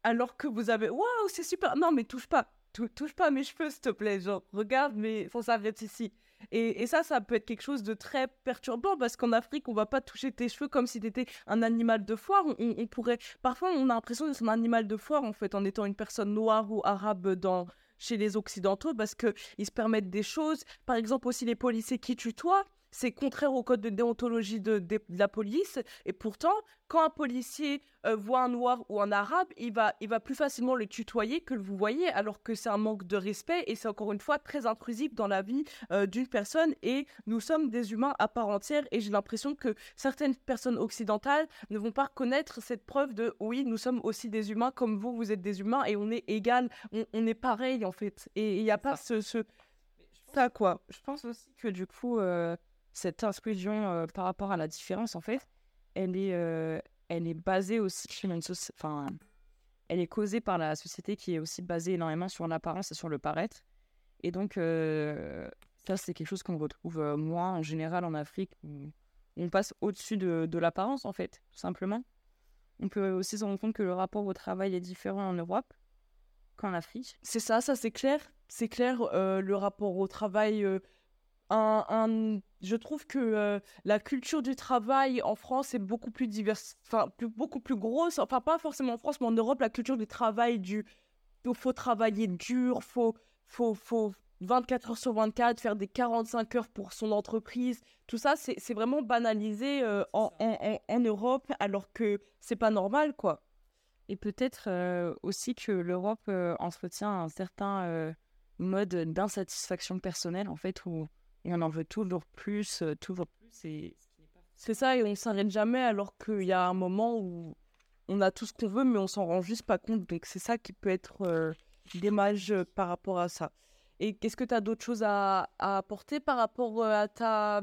alors que vous avez waouh, c'est super. Non, mais touche pas, touche pas mes cheveux, s'il te plaît. Genre, regarde, mais faut s'arrêter ici. Et, ça, ça peut être quelque chose de très perturbant parce qu'en Afrique, on va pas toucher tes cheveux comme si tu étais un animal de foire. On, pourrait. Parfois, on a l'impression d'être un animal de foire en fait, en étant une personne noire ou arabe dans chez les occidentaux parce que ils se permettent des choses. Par exemple, aussi les policiers qui tutoient. C'est contraire au code de déontologie de, de- de la police. Et pourtant, quand un policier euh, voit un noir ou un arabe, il va, il va plus facilement le tutoyer que le vous voyez, alors que c'est un manque de respect et c'est encore une fois très intrusif dans la vie euh, d'une personne. Et nous sommes des humains à part entière. Et j'ai l'impression que certaines personnes occidentales ne vont pas reconnaître cette preuve de oui, nous sommes aussi des humains comme vous, vous êtes des humains et on est égal, on, on est pareil en fait. Et il n'y a pas ce, ce... ça quoi. Je pense aussi que du coup, euh, cette exclusion euh, par rapport à la différence, en fait, elle est, euh, elle est basée aussi sur une Enfin, elle est causée par la société qui est aussi basée énormément sur l'apparence et sur le paraître. Et donc, euh, ça, c'est quelque chose qu'on retrouve moins en général en Afrique, on passe au-dessus de, l'apparence, en fait, tout simplement. On peut aussi se rendre compte que le rapport au travail est différent en Europe qu'en Afrique. C'est ça, ça c'est clair. C'est clair, le rapport au travail. Un, un- je trouve que euh, la culture du travail en France est beaucoup plus diverse, enfin plus- beaucoup plus grosse. Enfin pas forcément en France, mais en Europe, la culture du travail, du il faut travailler dur, faut, faut, faut 24 heures sur 24, faire des 45 heures pour son entreprise. Tout ça, c'est vraiment banalisé euh, en, en, en- en Europe, alors que c'est pas normal, quoi. Et peut-être euh, aussi que l'Europe entretient un certain mode d'insatisfaction personnelle, en fait, où on en veut toujours plus, euh, toujours plus. Et... C'est ça, et on s'arrête jamais, alors qu'il y a un moment où on a tout ce qu'on veut, mais on s'en rend juste pas compte. Donc c'est ça qui peut être euh, dommage euh, par rapport à ça. Et qu'est-ce que tu as d'autres choses à, apporter par rapport à ta,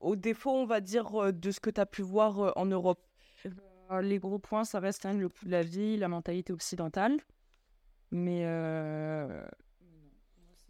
aux défauts, on va dire, de ce que tu as pu voir en Europe? Euh, les gros points, ça reste même le coût de la vie, la mentalité occidentale. Mais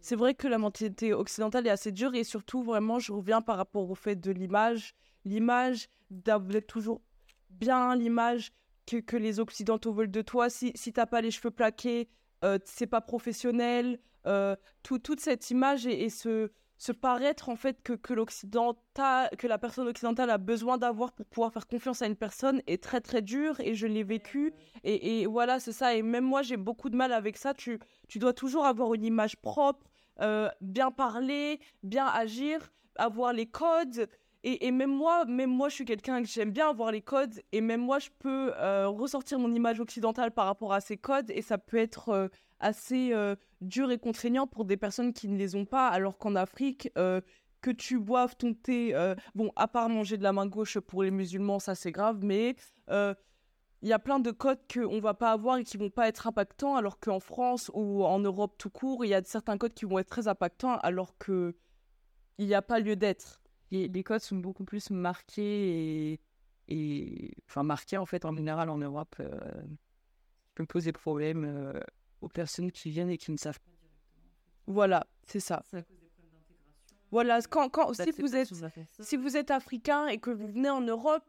C'est vrai que la mentalité occidentale est assez dure et surtout, vraiment, je reviens par rapport au fait de l'image. L'image d'être toujours bien, l'image que, les occidentaux veulent de toi. Si, si t'as pas les cheveux plaqués, euh, c'est pas professionnel. Euh, tout, toute cette image et, ce, ce paraître, en fait, que, que la personne occidentale a besoin d'avoir pour pouvoir faire confiance à une personne est très, très dur et je l'ai vécu. Et, et voilà, c'est ça. Et même moi, j'ai beaucoup de mal avec ça. Tu, tu dois toujours avoir une image propre, euh, bien parler, bien agir, avoir les codes. Et, même moi, même moi, je suis quelqu'un que j'aime bien avoir les codes. Et même moi, je peux euh, ressortir mon image occidentale par rapport à ces codes. Et ça peut être euh, assez dur et contraignant pour des personnes qui ne les ont pas. Alors qu'en Afrique, que tu boives ton thé, bon, à part manger de la main gauche pour les musulmans, ça c'est grave, mais il y a plein de codes qu'on va pas avoir et qui vont pas être impactants, alors qu'en France ou en Europe tout court, il y a certains codes qui vont être très impactants, alors que il n'y a pas lieu d'être. les, les codes sont beaucoup plus marqués et, et enfin marqués en fait en général en Europe. Euh, peut poser problème euh, aux personnes qui viennent et qui ne savent pas. Voilà, c'est ça. Voilà, quand, vous êtes si vous êtes africain et que vous venez en Europe,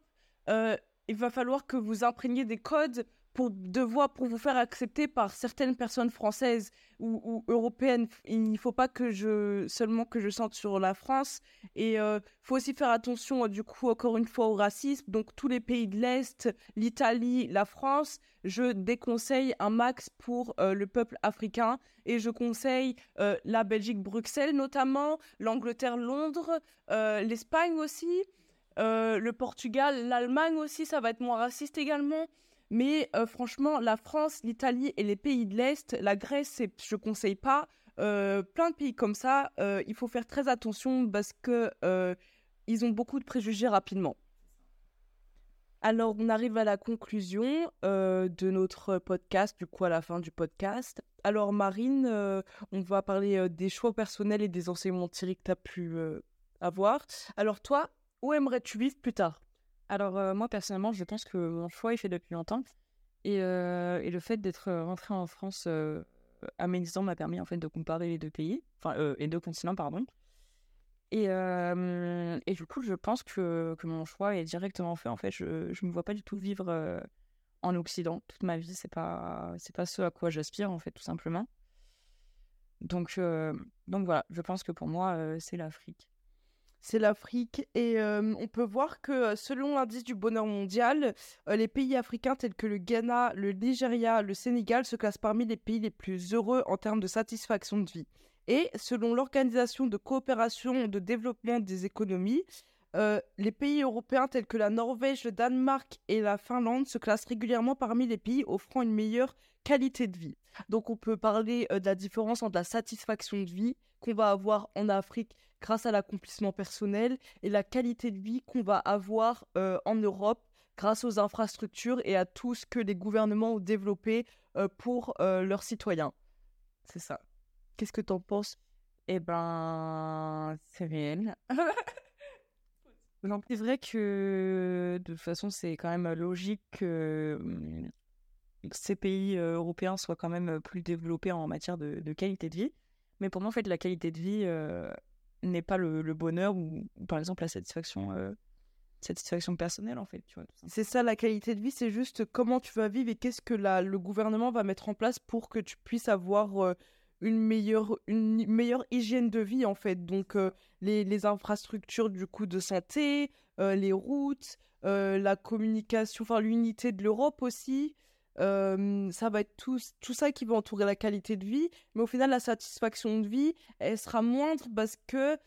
euh, il va falloir que vous imprégniez des codes pour devoir pour vous faire accepter par certaines personnes françaises ou, européennes. Il ne faut pas que je seulement que je sente sur la France. Et il faut aussi faire attention euh, du coup encore une fois au racisme. Donc tous les pays de l'Est, l'Italie, la France, je déconseille un max pour euh, le peuple africain et je conseille euh, la Belgique, Bruxelles notamment, l'Angleterre, Londres, euh, l'Espagne aussi, euh, le Portugal, l'Allemagne aussi, ça va être moins raciste également. Mais euh, franchement, la France, l'Italie et les pays de l'Est, la Grèce, je conseille pas. Euh, plein de pays comme ça, il faut faire très attention parce que ils ont beaucoup de préjugés rapidement. Alors, on arrive à la conclusion de notre podcast, du coup, à la fin du podcast. Alors, Marine, on va parler des choix personnels et des enseignements tirés que tu as pu avoir. Alors, toi, où aimerais-tu vivre plus tard? Alors euh, moi personnellement, je pense que mon choix est fait depuis longtemps et, euh, le fait d'être euh, rentré en France à mes 10 ans m'a permis en fait de comparer les deux pays, enfin les deux continents pardon. Et, du coup, je pense que, que mon choix est directement fait. En fait, je je me vois pas du tout vivre en Occident toute ma vie. C'est pas pas ce à quoi j'aspire en fait tout simplement. Donc donc voilà, je pense que pour moi c'est l'Afrique. C'est l'Afrique et on peut voir que selon l'indice du bonheur mondial, les pays africains tels que le Ghana, le Nigeria, le Sénégal se classent parmi les pays les plus heureux en termes de satisfaction de vie. Et selon l'Organisation de coopération de développement des économies, les pays européens tels que la Norvège, le Danemark et la Finlande se classent régulièrement parmi les pays offrant une meilleure qualité de vie. Donc on peut parler de la différence entre la satisfaction de vie qu'on va avoir en Afrique grâce à l'accomplissement personnel et la qualité de vie qu'on va avoir euh, en Europe grâce aux infrastructures et à tout ce que les gouvernements ont développé pour leurs citoyens. C'est ça. Qu'est-ce que tu en penses? Eh ben, c'est réel. c'est vrai que de toute façon, c'est quand même logique que mmh, ces pays européens soient quand même plus développés en matière de, qualité de vie. Mais pour moi, en fait, la qualité de vie n'est pas le, bonheur ou, par exemple, la satisfaction, satisfaction personnelle, en fait. C'est ça, la qualité de vie, c'est juste comment tu vas vivre et qu'est-ce que la, le gouvernement va mettre en place pour que tu puisses avoir une meilleure, une meilleure hygiène de vie en fait. Donc les, les, infrastructures du coup de santé, les routes, la communication, enfin l'unité de l'Europe aussi. Ça va être tout, tout ça qui va entourer la qualité de vie. Mais au final, la satisfaction de vie, elle sera moindre parce que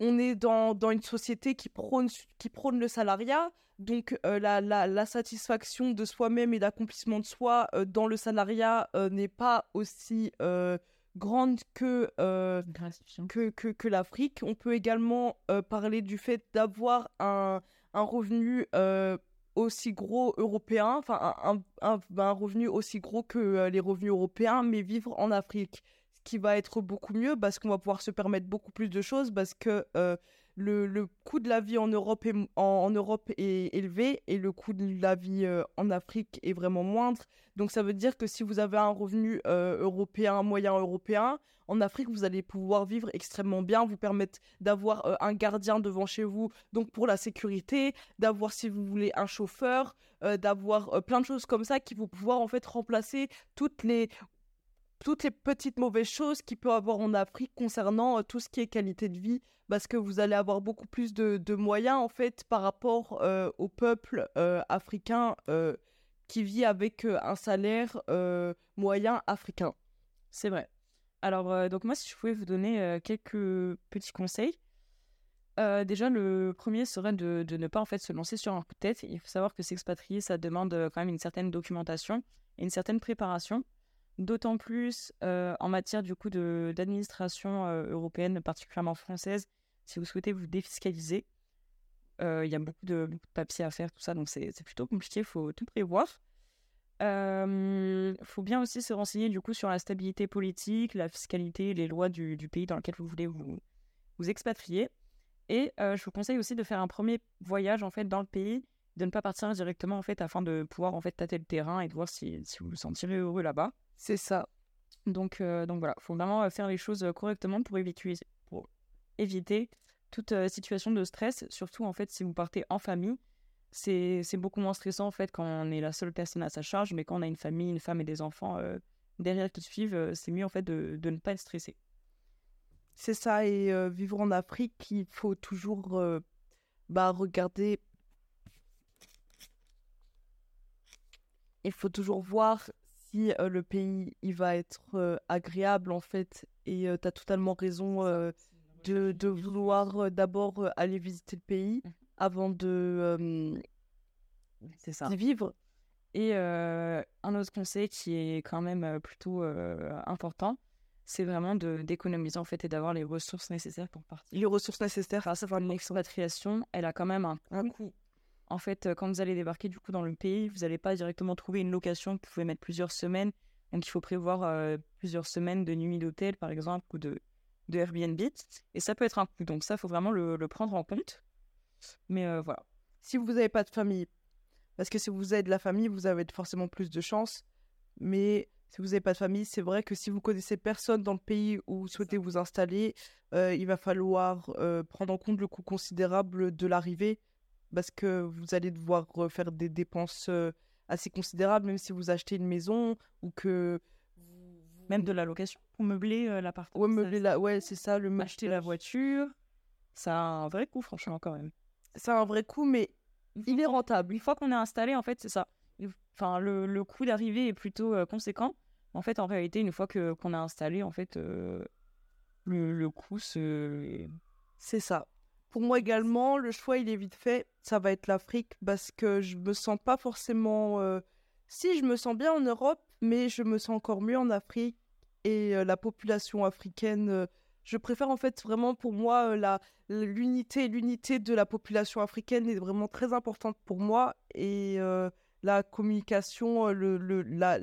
on est dans, dans, une société qui prône, qui prône le salariat. Donc la, la, la, satisfaction de soi-même et l'accomplissement de soi dans le salariat n'est pas aussi grande que, que, que, que l'Afrique. On peut également parler du fait d'avoir un, un, revenu aussi gros européen, enfin un, un, revenu aussi gros que les revenus européens, mais vivre en Afrique. Ce qui va être beaucoup mieux parce qu'on va pouvoir se permettre beaucoup plus de choses parce que le, coût de la vie en Europe, est, en, Europe est élevé et le coût de la vie euh, en Afrique est vraiment moindre. Donc ça veut dire que si vous avez un revenu euh, européen, moyen européen, en Afrique, vous allez pouvoir vivre extrêmement bien, vous permettre d'avoir euh, un gardien devant chez vous, donc pour la sécurité, d'avoir, si vous voulez, un chauffeur, d'avoir plein de choses comme ça qui vont pouvoir en fait remplacer toutes les toutes les petites mauvaises choses qu'il peut avoir en Afrique concernant tout ce qui est qualité de vie parce que vous allez avoir beaucoup plus de, moyens en fait par rapport euh, au peuple euh, africain euh, qui vit avec un salaire moyen africain. C'est vrai. Alors donc moi si je pouvais vous donner quelques petits conseils. déjà le premier serait de, de, ne pas en fait se lancer sur un coup de tête. Il faut savoir que s'expatrier ça demande quand même une certaine documentation et une certaine préparation. D'autant plus en matière du coup d'administration européenne, particulièrement française, si vous souhaitez vous défiscaliser. Il y a beaucoup de, papiers à faire, tout ça, donc c'est plutôt compliqué, il faut tout prévoir. Il faut bien aussi se renseigner du coup sur la stabilité politique, la fiscalité, les lois du, du pays dans lequel vous voulez vous, vous expatrier. Et je vous conseille aussi de faire un premier voyage en fait dans le pays, de ne pas partir directement en fait afin de pouvoir en fait tâter le terrain et de voir si, si vous vous sentirez heureux là-bas. C'est ça. Donc, euh, donc voilà, il faut vraiment euh, faire les choses euh, correctement pour éviter, pour éviter toute situation de stress, surtout en fait si vous partez en famille. C'est beaucoup moins stressant en fait quand on est la seule personne à sa charge, mais quand on a une famille, une femme et des enfants derrière qui suivent, c'est mieux en fait de, de, ne pas être stressé. C'est ça, et vivre en Afrique, il faut toujours bah, regarder. Il faut toujours voir le pays il va être agréable en fait et tu as totalement raison de, de, vouloir d'abord aller visiter le pays mmh. avant de ça. vivre. Et un autre conseil qui est quand même plutôt important c'est vraiment d'économiser en fait et d'avoir les ressources nécessaires pour partir. Les ressources nécessaires. À savoir une expatriation elle a quand même un, un coût en fait, quand vous allez débarquer du coup dans le pays, vous n'allez pas directement trouver une location. Vous pouvez mettre plusieurs semaines. Donc, il faut prévoir plusieurs semaines de nuit d'hôtel, par exemple, ou de, Airbnb. Et ça peut être un coût. Donc, ça, il faut vraiment le, prendre en compte. Mais voilà. Si vous n'avez pas de famille, parce que si vous avez de la famille, vous avez forcément plus de chance. Mais si vous n'avez pas de famille, c'est vrai que si vous connaissez personne dans le pays où vous souhaitez vous installer, il va falloir prendre en compte le coût considérable de l'arrivée parce que vous allez devoir faire des dépenses assez considérables, même si vous achetez une maison ou que. Même de la location pour meubler l'appartement. Ouais, meubler la... ouais c'est ça, le Acheter la voiture, ça a un vrai coût, franchement, quand même. Ça a un vrai coût, mais il est rentable. Une fois qu'on est installé, en fait, c'est ça. Enfin, le, le coût d'arrivée est plutôt conséquent. En fait, en réalité, une fois que qu'on a installé, en fait, le, le coût, c'est... C'est ça pour moi également, le choix, il est vite fait. Ça va être l'Afrique parce que je me sens pas forcément. euh, Si, je me sens bien en Europe, mais je me sens encore mieux en Afrique. Et euh, la population africaine, euh, je préfère en fait vraiment pour moi la l'unité, l'unité de la population africaine est vraiment très importante pour moi. Et la communication, le, le- la-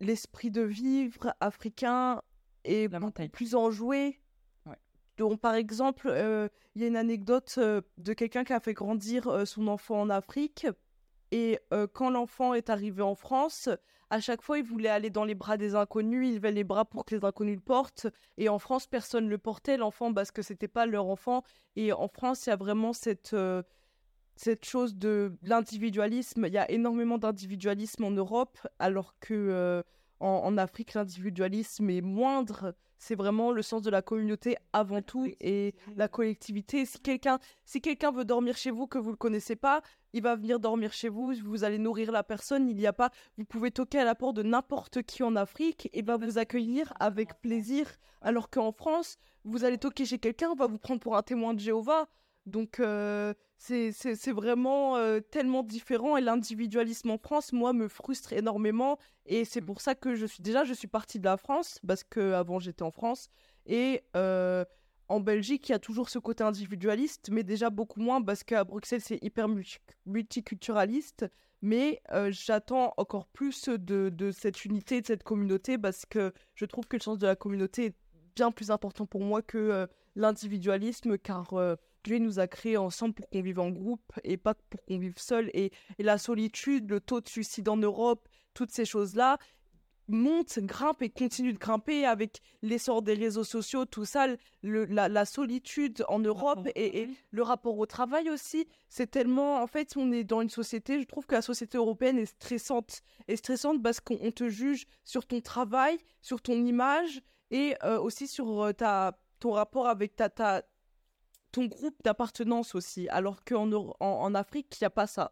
l'esprit de vivre africain est La plus enjoué. Donc, par exemple, euh, il y a une anecdote euh, de quelqu'un qui a fait grandir euh, son enfant en Afrique. Et quand l'enfant est arrivé en France, à chaque fois, il voulait aller dans les bras des inconnus. Il levait les bras pour que les inconnus le portent. Et en France, personne ne le portait, l'enfant, parce que c'était pas leur enfant. Et en France, il y a vraiment cette, cette chose de l'individualisme. Il y a énormément d'individualisme en Europe, alors que en Afrique, l'individualisme est moindre. C'est vraiment le sens de la communauté avant tout et la collectivité. Si quelqu'un si quelqu'un veut dormir chez vous que vous ne le connaissez pas, il va venir dormir chez vous, vous allez nourrir la personne, il n'y a pas vous pouvez toquer à la porte de n'importe qui en Afrique et va vous accueillir avec plaisir alors qu'en France, vous allez toquer chez quelqu'un, on va vous prendre pour un témoin de Jéhovah. Donc euh, c'est vraiment euh, tellement différent et l'individualisme en France, moi, me frustre énormément et c'est pour ça que je suis déjà, je suis partie de la France parce que avant j'étais en France et euh, en Belgique, il y a toujours ce côté individualiste, mais déjà beaucoup moins parce qu'à Bruxelles, c'est hyper multi- multiculturaliste. Mais euh, j'attends encore plus de, de cette unité, de cette communauté, parce que je trouve que le sens de la communauté est bien plus important pour moi que euh, l'individualisme, car euh, Dieu nous a créés ensemble pour qu'on vive en groupe et pas pour qu'on vive seul. Et, et la solitude, le taux de suicide en Europe, toutes ces choses-là montent, grimpent et continuent de grimper avec l'essor des réseaux sociaux, tout ça, le- la, la solitude en Europe et, et le rapport au travail aussi. C'est tellement, en fait, on est dans une société, je trouve que la société européenne est stressante. Est stressante parce qu'on on te juge sur ton travail, sur ton image et euh, aussi sur euh, ta, ton rapport avec ta, ta, ton groupe d'appartenance aussi. Alors qu'en en, en Afrique, il n'y a pas ça.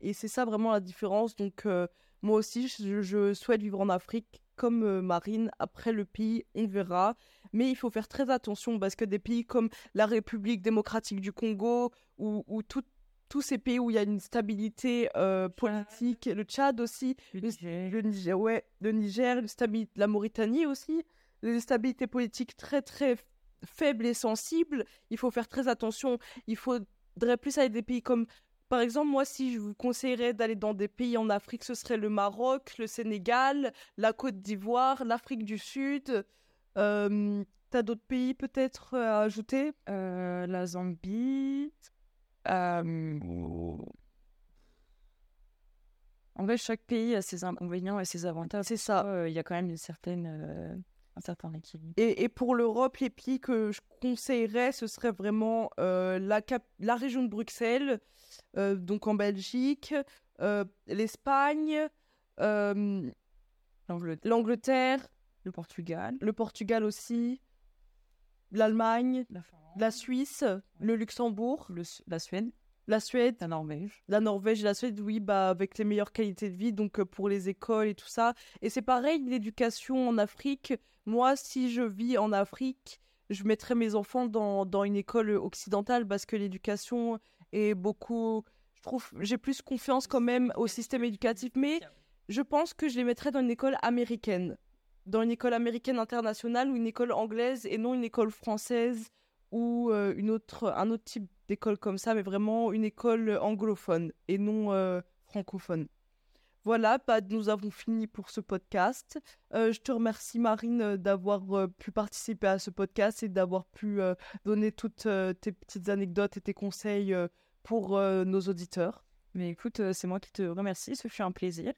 Et c'est ça vraiment la différence. Donc, euh, moi aussi, je, je souhaite vivre en Afrique comme euh, Marine. Après le pays, on verra. Mais il faut faire très attention parce que des pays comme la République démocratique du Congo ou, ou tout- tous ces pays où il y a une stabilité euh, politique, le Tchad aussi, Le le, Niger. le Niger, ouais, le Niger, la Mauritanie aussi, une stabilité politique très très f- faible et sensible. Il faut faire très attention. Il faudrait plus aller des pays comme, par exemple, moi, si je vous conseillerais d'aller dans des pays en Afrique, ce serait le Maroc, le Sénégal, la Côte d'Ivoire, l'Afrique du Sud. Euh, T'as d'autres pays peut-être euh, à ajouter? Euh, la Zambie. euh, En fait, chaque pays a ses inconvénients et ses avantages. C'est ça. Euh, Il y a quand même une certaine, euh, un certain équilibre. Et, et pour l'Europe, les pays que je conseillerais, ce serait vraiment euh, la, cap- la région de Bruxelles, euh, donc en Belgique, euh, l'Espagne, L'Angleterre, le Portugal, le Portugal aussi, l'Allemagne, la Suisse, le Luxembourg, le la Suède, la Suède, la Norvège. la Norvège et la Suède, oui, bah, avec les meilleures qualités de vie, donc euh, pour les écoles et tout ça. Et c'est pareil, l'éducation en Afrique. Moi, si je vis en Afrique, je mettrais mes enfants dans, dans une école occidentale parce que l'éducation est beaucoup... Je trouve, j'ai plus confiance quand même au système éducatif, mais je pense que je les mettrais dans une école américaine. Dans une école américaine internationale ou une école anglaise et non une école française ou euh, une autre, un autre type d'école comme ça, mais vraiment une école anglophone et non euh, francophone. Voilà, bah, nous avons fini pour ce podcast. Euh, je te remercie Marine d'avoir euh, pu participer à ce podcast et d'avoir pu euh, donner toutes tes petites anecdotes et tes conseils pour nos auditeurs. Mais écoute, c'est moi qui te remercie, ce fut un plaisir.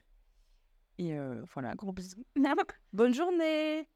Et voilà, gros bisous. Bonne journée